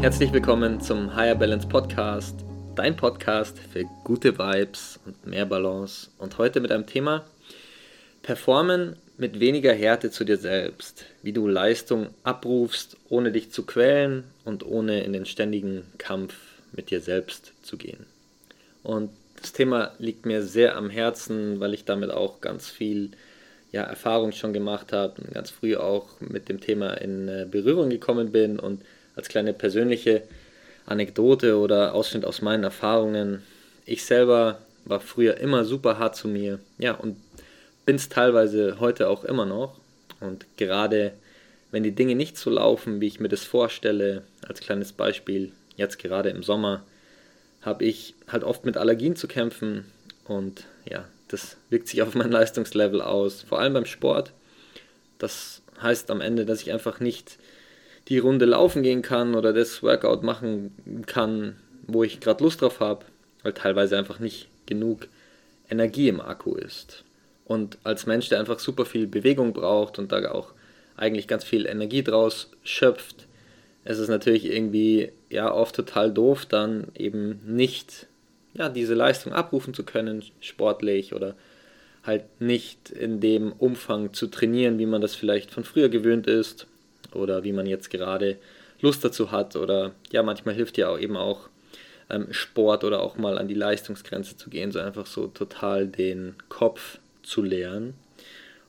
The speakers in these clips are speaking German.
Herzlich willkommen zum Higher Balance Podcast, dein Podcast für gute Vibes und mehr Balance. Und heute mit einem Thema Performen mit weniger Härte zu dir selbst, wie du Leistung abrufst, ohne dich zu quälen und ohne in den ständigen Kampf mit dir selbst zu gehen. Und das Thema liegt mir sehr am Herzen, weil ich damit auch ganz viel ja, Erfahrung schon gemacht habe und ganz früh auch mit dem Thema in äh, Berührung gekommen bin und als kleine persönliche Anekdote oder Ausschnitt aus meinen Erfahrungen. Ich selber war früher immer super hart zu mir, ja, und bin es teilweise heute auch immer noch. Und gerade wenn die Dinge nicht so laufen, wie ich mir das vorstelle, als kleines Beispiel, jetzt gerade im Sommer, habe ich halt oft mit Allergien zu kämpfen und ja, das wirkt sich auf mein Leistungslevel aus, vor allem beim Sport. Das heißt am Ende, dass ich einfach nicht die Runde laufen gehen kann oder das Workout machen kann, wo ich gerade Lust drauf habe, weil teilweise einfach nicht genug Energie im Akku ist. Und als Mensch, der einfach super viel Bewegung braucht und da auch eigentlich ganz viel Energie draus schöpft, ist es natürlich irgendwie ja oft total doof, dann eben nicht ja, diese Leistung abrufen zu können, sportlich oder halt nicht in dem Umfang zu trainieren, wie man das vielleicht von früher gewöhnt ist oder wie man jetzt gerade Lust dazu hat oder ja, manchmal hilft ja auch eben auch ähm, Sport oder auch mal an die Leistungsgrenze zu gehen, so einfach so total den Kopf zu leeren.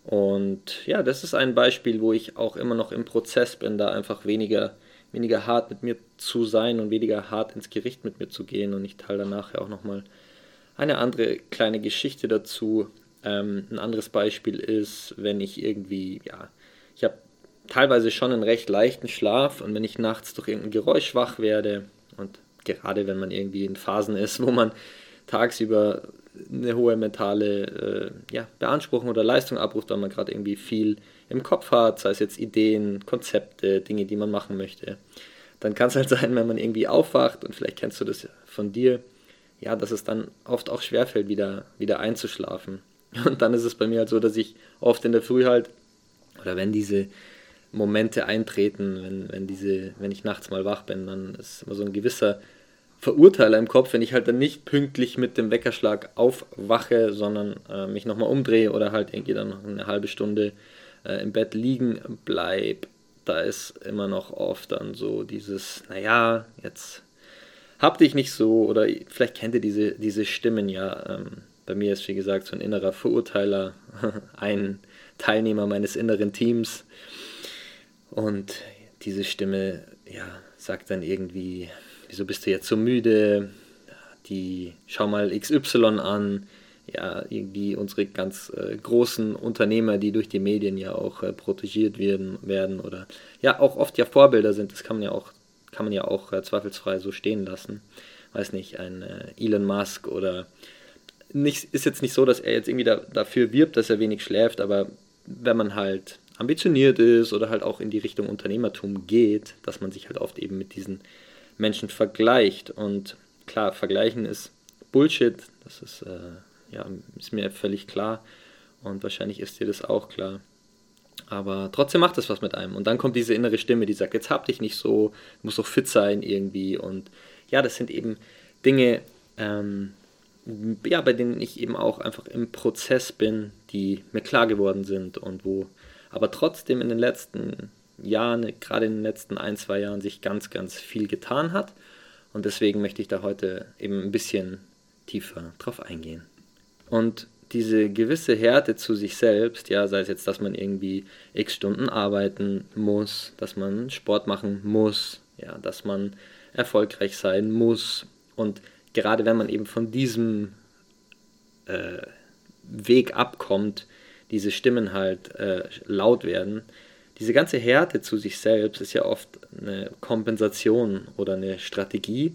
Und ja, das ist ein Beispiel, wo ich auch immer noch im Prozess bin, da einfach weniger, weniger hart mit mir zu sein und weniger hart ins Gericht mit mir zu gehen. Und ich teile danach ja auch nochmal eine andere kleine Geschichte dazu. Ähm, ein anderes Beispiel ist, wenn ich irgendwie, ja, ich habe teilweise schon einen recht leichten Schlaf und wenn ich nachts durch irgendein Geräusch wach werde und gerade wenn man irgendwie in Phasen ist, wo man tagsüber eine hohe mentale äh, ja, Beanspruchung oder Leistung abruft, weil man gerade irgendwie viel im Kopf hat, sei es jetzt Ideen, Konzepte, Dinge, die man machen möchte, dann kann es halt sein, wenn man irgendwie aufwacht und vielleicht kennst du das von dir, ja, dass es dann oft auch schwerfällt, wieder, wieder einzuschlafen. Und dann ist es bei mir halt so, dass ich oft in der Früh halt, oder wenn diese Momente eintreten, wenn, wenn, diese, wenn ich nachts mal wach bin, dann ist immer so ein gewisser Verurteiler im Kopf, wenn ich halt dann nicht pünktlich mit dem Weckerschlag aufwache, sondern äh, mich nochmal umdrehe oder halt irgendwie dann noch eine halbe Stunde äh, im Bett liegen bleib. Da ist immer noch oft dann so dieses, naja, jetzt hab dich nicht so oder vielleicht kennt ihr diese, diese Stimmen ja. Ähm, bei mir ist wie gesagt so ein innerer Verurteiler, ein Teilnehmer meines inneren Teams, und diese Stimme, ja, sagt dann irgendwie, wieso bist du jetzt so müde? Die, schau mal XY an. Ja, irgendwie unsere ganz äh, großen Unternehmer, die durch die Medien ja auch äh, protegiert werden, werden oder ja auch oft ja Vorbilder sind, das kann man ja auch, kann man ja auch äh, zweifelsfrei so stehen lassen. Weiß nicht, ein äh, Elon Musk oder nicht, ist jetzt nicht so, dass er jetzt irgendwie da, dafür wirbt, dass er wenig schläft, aber wenn man halt ambitioniert ist oder halt auch in die Richtung Unternehmertum geht, dass man sich halt oft eben mit diesen Menschen vergleicht. Und klar, vergleichen ist Bullshit, das ist, äh, ja, ist mir völlig klar und wahrscheinlich ist dir das auch klar. Aber trotzdem macht es was mit einem. Und dann kommt diese innere Stimme, die sagt, jetzt hab dich nicht so, du musst doch fit sein irgendwie. Und ja, das sind eben Dinge, ähm, ja, bei denen ich eben auch einfach im Prozess bin, die mir klar geworden sind und wo aber trotzdem in den letzten Jahren, gerade in den letzten ein, zwei Jahren, sich ganz, ganz viel getan hat. Und deswegen möchte ich da heute eben ein bisschen tiefer drauf eingehen. Und diese gewisse Härte zu sich selbst, ja, sei es jetzt, dass man irgendwie x Stunden arbeiten muss, dass man Sport machen muss, ja, dass man erfolgreich sein muss. Und gerade wenn man eben von diesem äh, Weg abkommt, diese Stimmen halt äh, laut werden. Diese ganze Härte zu sich selbst ist ja oft eine Kompensation oder eine Strategie,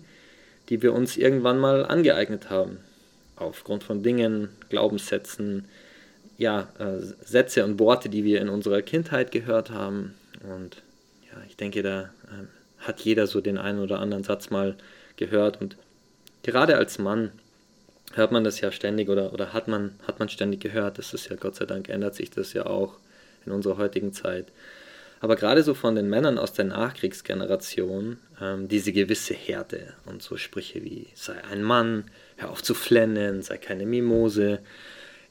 die wir uns irgendwann mal angeeignet haben. Aufgrund von Dingen, Glaubenssätzen, ja, äh, Sätze und Worte, die wir in unserer Kindheit gehört haben. Und ja, ich denke, da äh, hat jeder so den einen oder anderen Satz mal gehört. Und gerade als Mann hört man das ja ständig oder, oder hat, man, hat man ständig gehört. Das ist ja Gott sei Dank ändert sich das ja auch in unserer heutigen Zeit. Aber gerade so von den Männern aus der Nachkriegsgeneration, ähm, diese gewisse Härte und so Sprüche wie sei ein Mann, hör auf zu flennen, sei keine Mimose,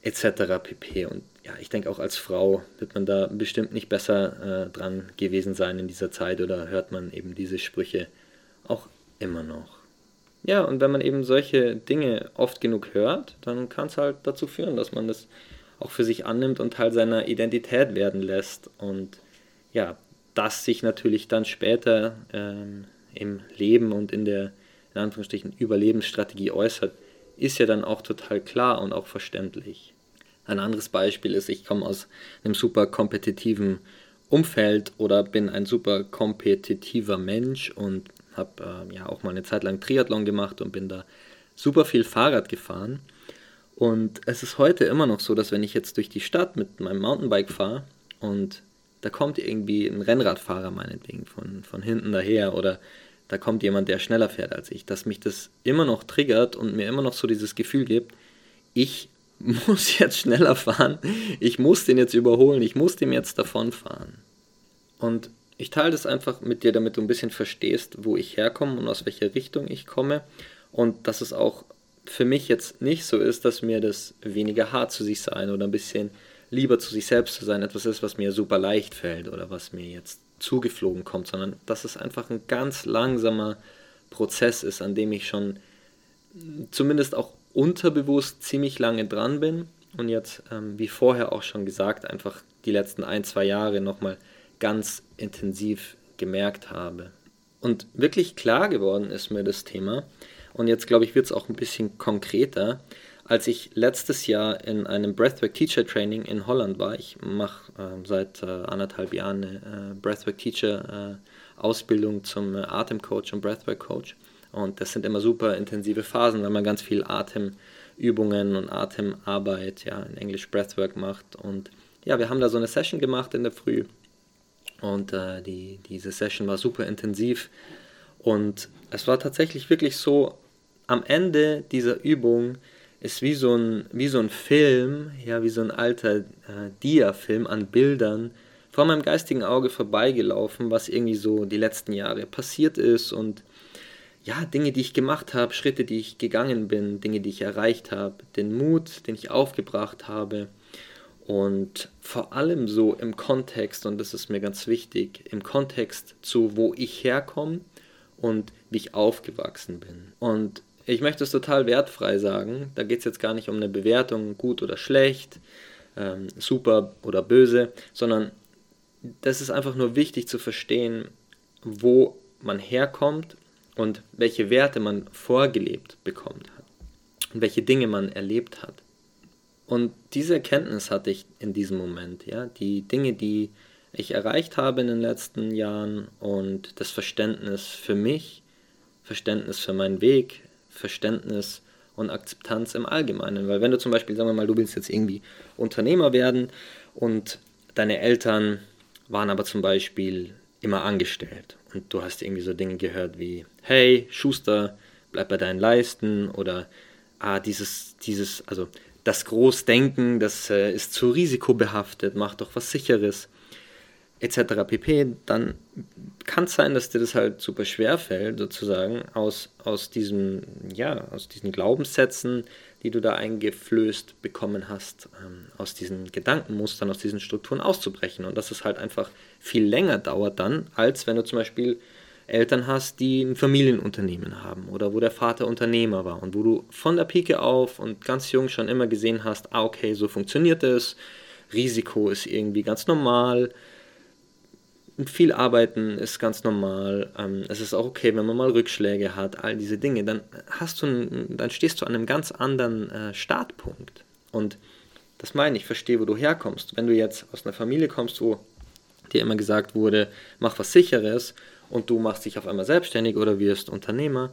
etc. pp. Und ja, ich denke auch als Frau wird man da bestimmt nicht besser äh, dran gewesen sein in dieser Zeit oder hört man eben diese Sprüche auch immer noch. Ja, und wenn man eben solche Dinge oft genug hört, dann kann es halt dazu führen, dass man das auch für sich annimmt und Teil seiner Identität werden lässt. Und ja, das sich natürlich dann später ähm, im Leben und in der in Anführungsstrichen Überlebensstrategie äußert, ist ja dann auch total klar und auch verständlich. Ein anderes Beispiel ist, ich komme aus einem super kompetitiven Umfeld oder bin ein super kompetitiver Mensch und habe äh, ja auch mal eine Zeit lang Triathlon gemacht und bin da super viel Fahrrad gefahren. Und es ist heute immer noch so, dass wenn ich jetzt durch die Stadt mit meinem Mountainbike fahre und da kommt irgendwie ein Rennradfahrer meinetwegen von, von hinten daher oder da kommt jemand, der schneller fährt als ich, dass mich das immer noch triggert und mir immer noch so dieses Gefühl gibt, ich muss jetzt schneller fahren, ich muss den jetzt überholen, ich muss dem jetzt davonfahren. Und ich teile das einfach mit dir, damit du ein bisschen verstehst, wo ich herkomme und aus welcher Richtung ich komme. Und dass es auch für mich jetzt nicht so ist, dass mir das weniger hart zu sich sein oder ein bisschen lieber zu sich selbst zu sein etwas ist, was mir super leicht fällt oder was mir jetzt zugeflogen kommt, sondern dass es einfach ein ganz langsamer Prozess ist, an dem ich schon zumindest auch unterbewusst ziemlich lange dran bin und jetzt, ähm, wie vorher auch schon gesagt, einfach die letzten ein, zwei Jahre nochmal ganz intensiv gemerkt habe. Und wirklich klar geworden ist mir das Thema, und jetzt glaube ich, wird es auch ein bisschen konkreter, als ich letztes Jahr in einem Breathwork Teacher Training in Holland war. Ich mache äh, seit äh, anderthalb Jahren eine äh, Breathwork Teacher äh, Ausbildung zum äh, Atemcoach und Breathwork Coach. Und das sind immer super intensive Phasen, weil man ganz viel Atemübungen und Atemarbeit, ja, in Englisch Breathwork macht. Und ja, wir haben da so eine Session gemacht in der Früh. Und äh, die, diese Session war super intensiv. Und es war tatsächlich wirklich so, am Ende dieser Übung ist wie so ein, wie so ein Film, ja, wie so ein alter äh, Dia-Film an Bildern vor meinem geistigen Auge vorbeigelaufen, was irgendwie so die letzten Jahre passiert ist und ja, Dinge, die ich gemacht habe, Schritte, die ich gegangen bin, Dinge, die ich erreicht habe, den Mut, den ich aufgebracht habe und vor allem so im Kontext, und das ist mir ganz wichtig, im Kontext zu, wo ich herkomme und wie ich aufgewachsen bin. Und ich möchte es total wertfrei sagen, da geht es jetzt gar nicht um eine Bewertung, gut oder schlecht, ähm, super oder böse, sondern das ist einfach nur wichtig zu verstehen, wo man herkommt und welche Werte man vorgelebt bekommt hat und welche Dinge man erlebt hat. Und diese Erkenntnis hatte ich in diesem Moment, ja, die Dinge, die ich erreicht habe in den letzten Jahren und das Verständnis für mich, Verständnis für meinen Weg, Verständnis und Akzeptanz im Allgemeinen. Weil wenn du zum Beispiel, sagen wir mal, du willst jetzt irgendwie Unternehmer werden und deine Eltern waren aber zum Beispiel immer angestellt und du hast irgendwie so Dinge gehört wie, hey, Schuster, bleib bei deinen Leisten oder ah, dieses, dieses, also das Großdenken, das äh, ist zu risikobehaftet, mach doch was Sicheres, etc. pp., dann kann es sein, dass dir das halt super schwer fällt, sozusagen, aus, aus, diesem, ja, aus diesen Glaubenssätzen, die du da eingeflößt bekommen hast, ähm, aus diesen Gedankenmustern, aus diesen Strukturen auszubrechen. Und dass es halt einfach viel länger dauert dann, als wenn du zum Beispiel Eltern hast, die ein Familienunternehmen haben oder wo der Vater Unternehmer war und wo du von der Pike auf und ganz jung schon immer gesehen hast, ah okay, so funktioniert es, Risiko ist irgendwie ganz normal, viel arbeiten ist ganz normal. Ähm, es ist auch okay, wenn man mal Rückschläge hat, all diese Dinge. Dann hast du, dann stehst du an einem ganz anderen äh, Startpunkt. Und das meine ich, verstehe, wo du herkommst. Wenn du jetzt aus einer Familie kommst, wo dir immer gesagt wurde, mach was sicheres und du machst dich auf einmal selbstständig oder wirst Unternehmer,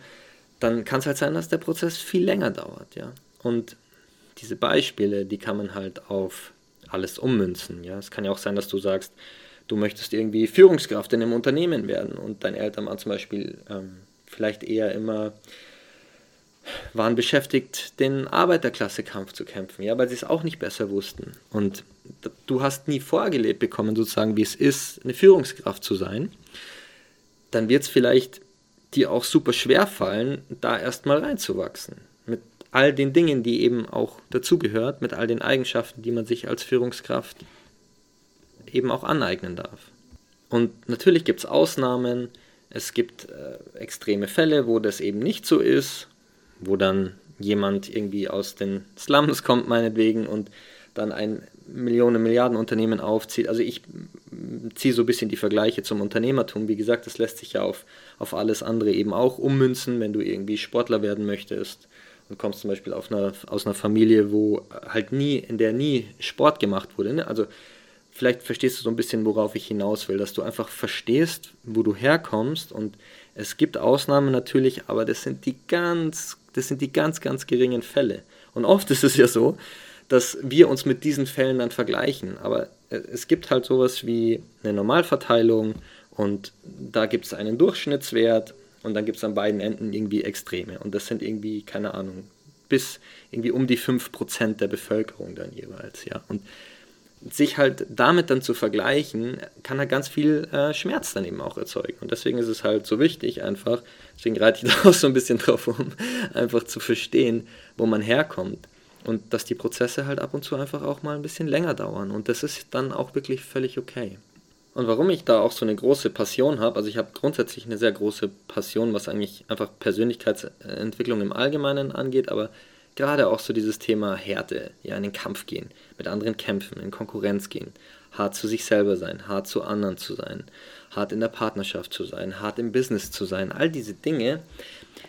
dann kann es halt sein, dass der Prozess viel länger dauert, ja. Und diese Beispiele, die kann man halt auf alles ummünzen, ja. Es kann ja auch sein, dass du sagst, du möchtest irgendwie Führungskraft in einem Unternehmen werden und dein Elternmann zum Beispiel ähm, vielleicht eher immer waren beschäftigt, den Arbeiterklassekampf zu kämpfen, ja, weil sie es auch nicht besser wussten. Und du hast nie vorgelebt bekommen, sozusagen, wie es ist, eine Führungskraft zu sein. Dann wird es vielleicht dir auch super schwer fallen, da erstmal reinzuwachsen. Mit all den Dingen, die eben auch dazugehört, mit all den Eigenschaften, die man sich als Führungskraft eben auch aneignen darf. Und natürlich gibt es Ausnahmen, es gibt äh, extreme Fälle, wo das eben nicht so ist, wo dann jemand irgendwie aus den Slums kommt, meinetwegen, und dann ein Millionen, Milliarden Unternehmen aufzieht. Also ich ziehe so ein bisschen die Vergleiche zum Unternehmertum. Wie gesagt, das lässt sich ja auf, auf alles andere eben auch ummünzen, wenn du irgendwie Sportler werden möchtest und kommst zum Beispiel einer, aus einer Familie, wo halt nie, in der nie Sport gemacht wurde. Ne? Also vielleicht verstehst du so ein bisschen, worauf ich hinaus will, dass du einfach verstehst, wo du herkommst und es gibt Ausnahmen natürlich, aber das sind die ganz, das sind die ganz, ganz geringen Fälle. Und oft ist es ja so, dass wir uns mit diesen Fällen dann vergleichen. Aber es gibt halt sowas wie eine Normalverteilung und da gibt es einen Durchschnittswert und dann gibt es an beiden Enden irgendwie Extreme. Und das sind irgendwie, keine Ahnung, bis irgendwie um die 5% der Bevölkerung dann jeweils, ja. Und sich halt damit dann zu vergleichen, kann halt ganz viel äh, Schmerz dann eben auch erzeugen. Und deswegen ist es halt so wichtig, einfach, deswegen reite ich da auch so ein bisschen drauf um, einfach zu verstehen, wo man herkommt. Und dass die Prozesse halt ab und zu einfach auch mal ein bisschen länger dauern. Und das ist dann auch wirklich völlig okay. Und warum ich da auch so eine große Passion habe, also ich habe grundsätzlich eine sehr große Passion, was eigentlich einfach Persönlichkeitsentwicklung im Allgemeinen angeht, aber gerade auch so dieses Thema Härte, ja, in den Kampf gehen, mit anderen kämpfen, in Konkurrenz gehen, hart zu sich selber sein, hart zu anderen zu sein, hart in der Partnerschaft zu sein, hart im Business zu sein, all diese Dinge.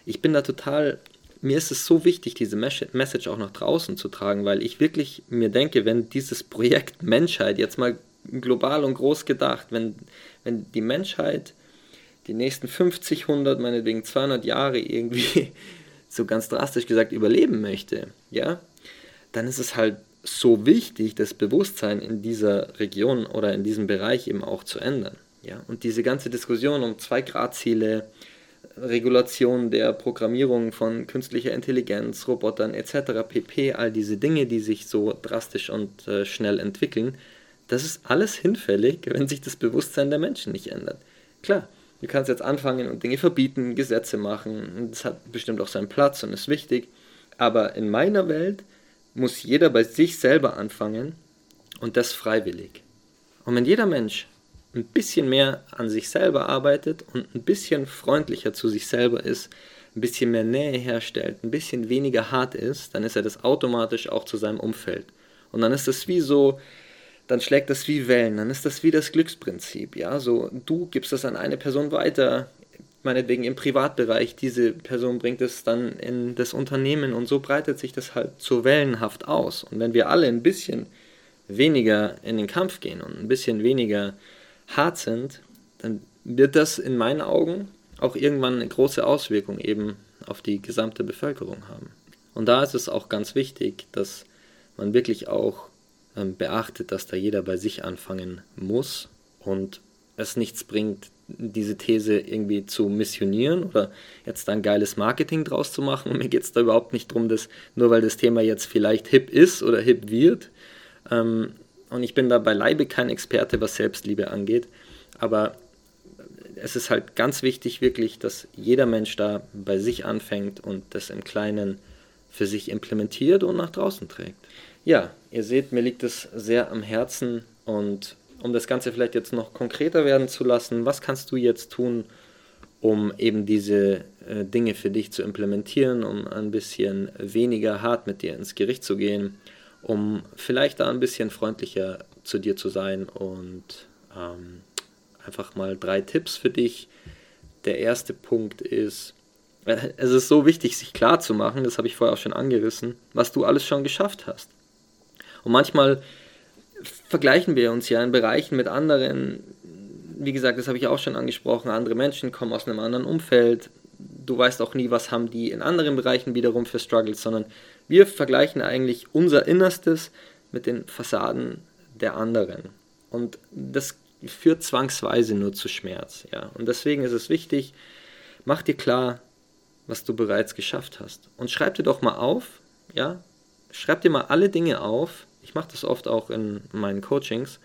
Ich bin da total, mir ist es so wichtig, diese Message auch nach draußen zu tragen, weil ich wirklich mir denke, wenn dieses Projekt Menschheit jetzt mal global und groß gedacht, wenn, wenn die Menschheit die nächsten 50, 100, meinetwegen 200 Jahre irgendwie so ganz drastisch gesagt überleben möchte, ja, dann ist es halt so wichtig, das Bewusstsein in dieser Region oder in diesem Bereich eben auch zu ändern. Ja? Und diese ganze Diskussion um Zwei-Grad-Ziele, Regulation der Programmierung von künstlicher Intelligenz, Robotern etc. pp, all diese Dinge, die sich so drastisch und äh, schnell entwickeln, das ist alles hinfällig, wenn sich das Bewusstsein der Menschen nicht ändert. Klar, Du kannst jetzt anfangen und Dinge verbieten, Gesetze machen. Das hat bestimmt auch seinen Platz und ist wichtig. Aber in meiner Welt muss jeder bei sich selber anfangen und das freiwillig. Und wenn jeder Mensch ein bisschen mehr an sich selber arbeitet und ein bisschen freundlicher zu sich selber ist, ein bisschen mehr Nähe herstellt, ein bisschen weniger hart ist, dann ist er das automatisch auch zu seinem Umfeld. Und dann ist es wie so, dann schlägt das wie Wellen, dann ist das wie das Glücksprinzip, ja, so du gibst das an eine Person weiter, meinetwegen im Privatbereich, diese Person bringt es dann in das Unternehmen und so breitet sich das halt so wellenhaft aus. Und wenn wir alle ein bisschen weniger in den Kampf gehen und ein bisschen weniger hart sind, dann wird das in meinen Augen auch irgendwann eine große Auswirkung eben auf die gesamte Bevölkerung haben. Und da ist es auch ganz wichtig, dass man wirklich auch ähm, beachtet, dass da jeder bei sich anfangen muss und es nichts bringt, diese These irgendwie zu missionieren oder jetzt dann geiles Marketing draus zu machen. Und mir geht es da überhaupt nicht darum, dass nur weil das Thema jetzt vielleicht hip ist oder hip wird. Ähm, und ich bin da beileibe kein Experte, was Selbstliebe angeht. Aber es ist halt ganz wichtig, wirklich, dass jeder Mensch da bei sich anfängt und das im Kleinen für sich implementiert und nach draußen trägt. Ja, ihr seht, mir liegt es sehr am Herzen und um das Ganze vielleicht jetzt noch konkreter werden zu lassen, was kannst du jetzt tun, um eben diese äh, Dinge für dich zu implementieren, um ein bisschen weniger hart mit dir ins Gericht zu gehen, um vielleicht da ein bisschen freundlicher zu dir zu sein und ähm, einfach mal drei Tipps für dich. Der erste Punkt ist, äh, es ist so wichtig, sich klar zu machen, das habe ich vorher auch schon angerissen, was du alles schon geschafft hast. Und manchmal vergleichen wir uns ja in Bereichen mit anderen. Wie gesagt, das habe ich auch schon angesprochen. Andere Menschen kommen aus einem anderen Umfeld. Du weißt auch nie, was haben die in anderen Bereichen wiederum für Struggles, sondern wir vergleichen eigentlich unser Innerstes mit den Fassaden der anderen. Und das führt zwangsweise nur zu Schmerz. Ja? Und deswegen ist es wichtig, mach dir klar, was du bereits geschafft hast. Und schreib dir doch mal auf, ja, schreib dir mal alle Dinge auf. Ich mache das oft auch in meinen Coachings,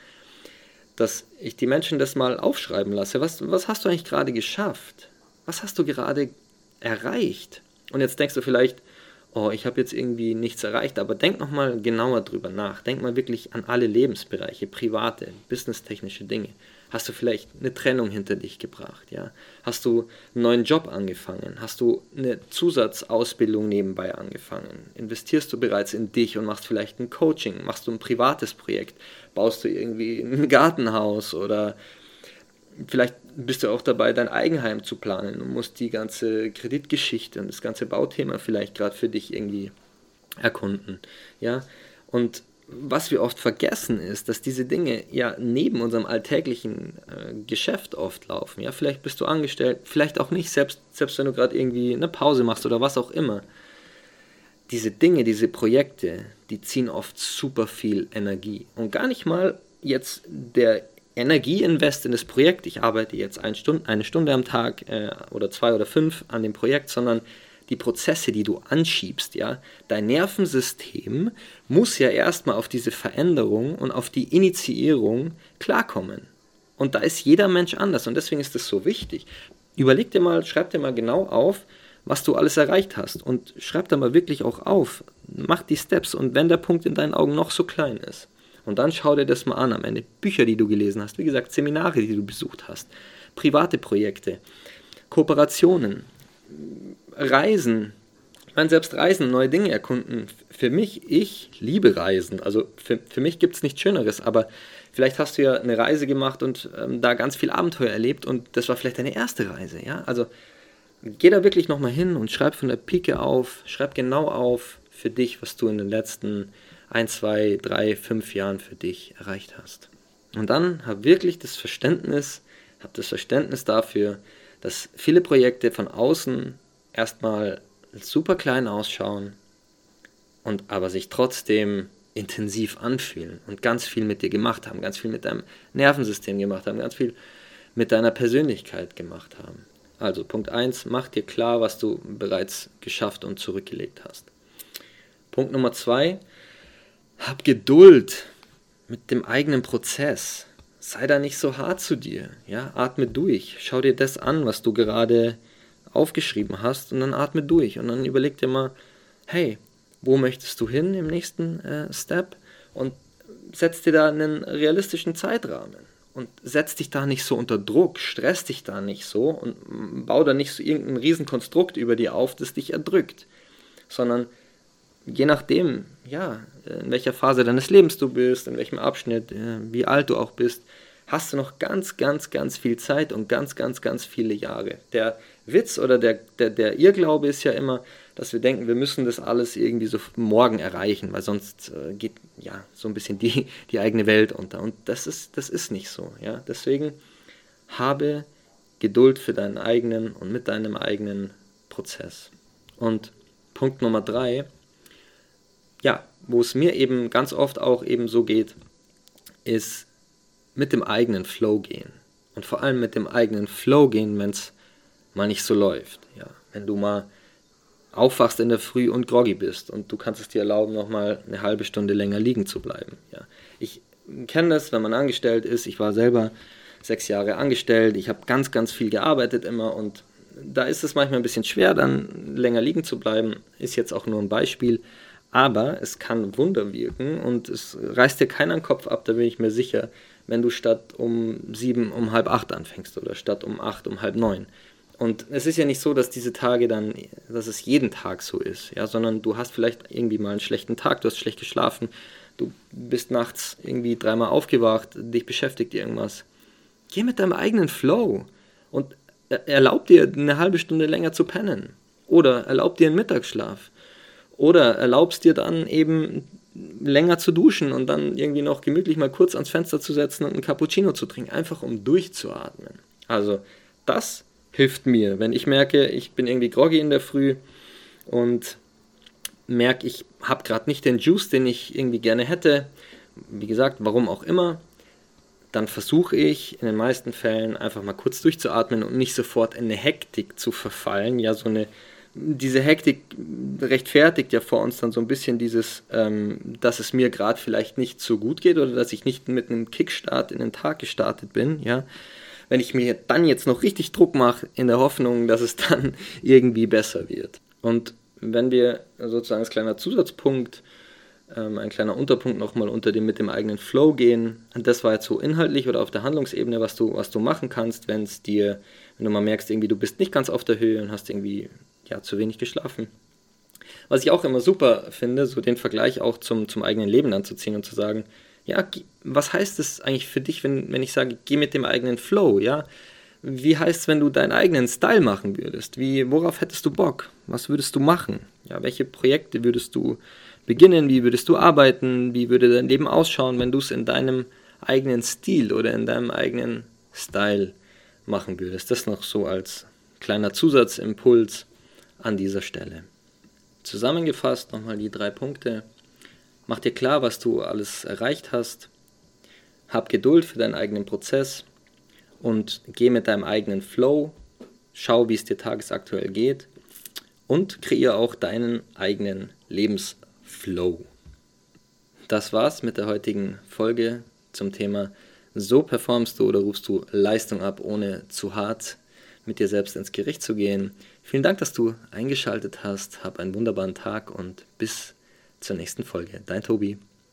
dass ich die Menschen das mal aufschreiben lasse. Was, was hast du eigentlich gerade geschafft? Was hast du gerade erreicht? Und jetzt denkst du vielleicht, oh, ich habe jetzt irgendwie nichts erreicht, aber denk nochmal genauer drüber nach. Denk mal wirklich an alle Lebensbereiche, private, businesstechnische Dinge. Hast du vielleicht eine Trennung hinter dich gebracht, ja? Hast du einen neuen Job angefangen? Hast du eine Zusatzausbildung nebenbei angefangen? Investierst du bereits in dich und machst vielleicht ein Coaching? Machst du ein privates Projekt? Baust du irgendwie ein Gartenhaus oder vielleicht bist du auch dabei, dein Eigenheim zu planen und musst die ganze Kreditgeschichte und das ganze Bauthema vielleicht gerade für dich irgendwie erkunden. Ja, und was wir oft vergessen ist, dass diese Dinge ja neben unserem alltäglichen äh, Geschäft oft laufen. Ja, vielleicht bist du angestellt, vielleicht auch nicht, selbst, selbst wenn du gerade irgendwie eine Pause machst oder was auch immer. Diese Dinge, diese Projekte, die ziehen oft super viel Energie. Und gar nicht mal jetzt der Energieinvest in das Projekt, ich arbeite jetzt eine Stunde, eine Stunde am Tag äh, oder zwei oder fünf an dem Projekt, sondern die Prozesse, die du anschiebst, ja, dein Nervensystem muss ja erstmal auf diese Veränderung und auf die Initiierung klarkommen. Und da ist jeder Mensch anders und deswegen ist das so wichtig. Überleg dir mal, schreib dir mal genau auf, was du alles erreicht hast und schreib da mal wirklich auch auf. Mach die Steps und wenn der Punkt in deinen Augen noch so klein ist, und dann schau dir das mal an am Ende. Bücher, die du gelesen hast, wie gesagt, Seminare, die du besucht hast, private Projekte, Kooperationen, Reisen. Ich meine, selbst Reisen, neue Dinge erkunden. Für mich, ich liebe Reisen. Also für, für mich gibt es nichts Schöneres, aber vielleicht hast du ja eine Reise gemacht und ähm, da ganz viel Abenteuer erlebt und das war vielleicht deine erste Reise. Ja? Also geh da wirklich nochmal hin und schreib von der Pike auf, schreib genau auf für dich, was du in den letzten ein, zwei, drei, fünf Jahren für dich erreicht hast. Und dann hab wirklich das Verständnis, hab das Verständnis dafür, dass viele Projekte von außen erstmal super klein ausschauen und aber sich trotzdem intensiv anfühlen und ganz viel mit dir gemacht haben, ganz viel mit deinem Nervensystem gemacht haben, ganz viel mit deiner Persönlichkeit gemacht haben. Also Punkt 1, mach dir klar, was du bereits geschafft und zurückgelegt hast. Punkt Nummer 2, hab Geduld mit dem eigenen Prozess. Sei da nicht so hart zu dir. Ja, atme durch. Schau dir das an, was du gerade aufgeschrieben hast und dann atme durch und dann überleg dir mal, hey, wo möchtest du hin im nächsten äh, Step und setz dir da einen realistischen Zeitrahmen und setz dich da nicht so unter Druck, stress dich da nicht so und bau da nicht so irgendein Riesenkonstrukt über dir auf, das dich erdrückt, sondern je nachdem, ja, in welcher Phase deines Lebens du bist, in welchem Abschnitt, äh, wie alt du auch bist, hast du noch ganz, ganz, ganz viel Zeit und ganz, ganz, ganz viele Jahre. Der Witz oder der, der, der Irrglaube ist ja immer, dass wir denken, wir müssen das alles irgendwie so morgen erreichen, weil sonst äh, geht ja so ein bisschen die, die eigene Welt unter. Und das ist, das ist nicht so. Ja? Deswegen habe Geduld für deinen eigenen und mit deinem eigenen Prozess. Und Punkt Nummer drei, ja, wo es mir eben ganz oft auch eben so geht, ist mit dem eigenen Flow gehen. Und vor allem mit dem eigenen Flow gehen, wenn es mal nicht so läuft. Ja, wenn du mal aufwachst in der Früh und groggy bist und du kannst es dir erlauben, noch mal eine halbe Stunde länger liegen zu bleiben. Ja, ich kenne das, wenn man angestellt ist. Ich war selber sechs Jahre angestellt. Ich habe ganz, ganz viel gearbeitet immer und da ist es manchmal ein bisschen schwer, dann länger liegen zu bleiben. Ist jetzt auch nur ein Beispiel. Aber es kann Wunder wirken und es reißt dir keiner Kopf ab, da bin ich mir sicher, wenn du statt um sieben um halb acht anfängst oder statt um acht um halb neun. Und es ist ja nicht so, dass diese Tage dann, dass es jeden Tag so ist, ja, sondern du hast vielleicht irgendwie mal einen schlechten Tag, du hast schlecht geschlafen, du bist nachts irgendwie dreimal aufgewacht, dich beschäftigt irgendwas. Geh mit deinem eigenen Flow und erlaub dir eine halbe Stunde länger zu pennen oder erlaub dir einen Mittagsschlaf oder erlaubst dir dann eben länger zu duschen und dann irgendwie noch gemütlich mal kurz ans Fenster zu setzen und einen Cappuccino zu trinken, einfach um durchzuatmen. Also das hilft mir, wenn ich merke, ich bin irgendwie groggy in der Früh und merke, ich habe gerade nicht den Juice, den ich irgendwie gerne hätte, wie gesagt, warum auch immer, dann versuche ich in den meisten Fällen einfach mal kurz durchzuatmen und nicht sofort in eine Hektik zu verfallen. Ja, so eine, diese Hektik rechtfertigt ja vor uns dann so ein bisschen dieses, ähm, dass es mir gerade vielleicht nicht so gut geht oder dass ich nicht mit einem Kickstart in den Tag gestartet bin. Ja, wenn ich mir dann jetzt noch richtig Druck mache in der Hoffnung, dass es dann irgendwie besser wird. Und wenn wir sozusagen als kleiner Zusatzpunkt ähm, ein kleiner Unterpunkt nochmal unter dem mit dem eigenen Flow gehen. Das war jetzt so inhaltlich oder auf der Handlungsebene, was du, was du machen kannst, wenn es dir, wenn du mal merkst, irgendwie du bist nicht ganz auf der Höhe und hast irgendwie ja, zu wenig geschlafen. Was ich auch immer super finde, so den Vergleich auch zum, zum eigenen Leben anzuziehen und zu sagen, ja, was heißt es eigentlich für dich, wenn, wenn ich sage, geh mit dem eigenen Flow, ja? Wie heißt es, wenn du deinen eigenen Style machen würdest? Wie, worauf hättest du Bock? Was würdest du machen? Ja, welche Projekte würdest du beginnen? Wie würdest du arbeiten? Wie würde dein Leben ausschauen, wenn du es in deinem eigenen Stil oder in deinem eigenen Style machen würdest? Das noch so als kleiner Zusatzimpuls an dieser Stelle. Zusammengefasst nochmal die drei Punkte. Mach dir klar, was du alles erreicht hast. Hab Geduld für deinen eigenen Prozess und geh mit deinem eigenen Flow. Schau, wie es dir tagesaktuell geht und kreiere auch deinen eigenen Lebensflow. Flow. Das war's mit der heutigen Folge zum Thema So performst du oder rufst du Leistung ab, ohne zu hart mit dir selbst ins Gericht zu gehen. Vielen Dank, dass du eingeschaltet hast. Hab einen wunderbaren Tag und bis zur nächsten Folge. Dein Tobi.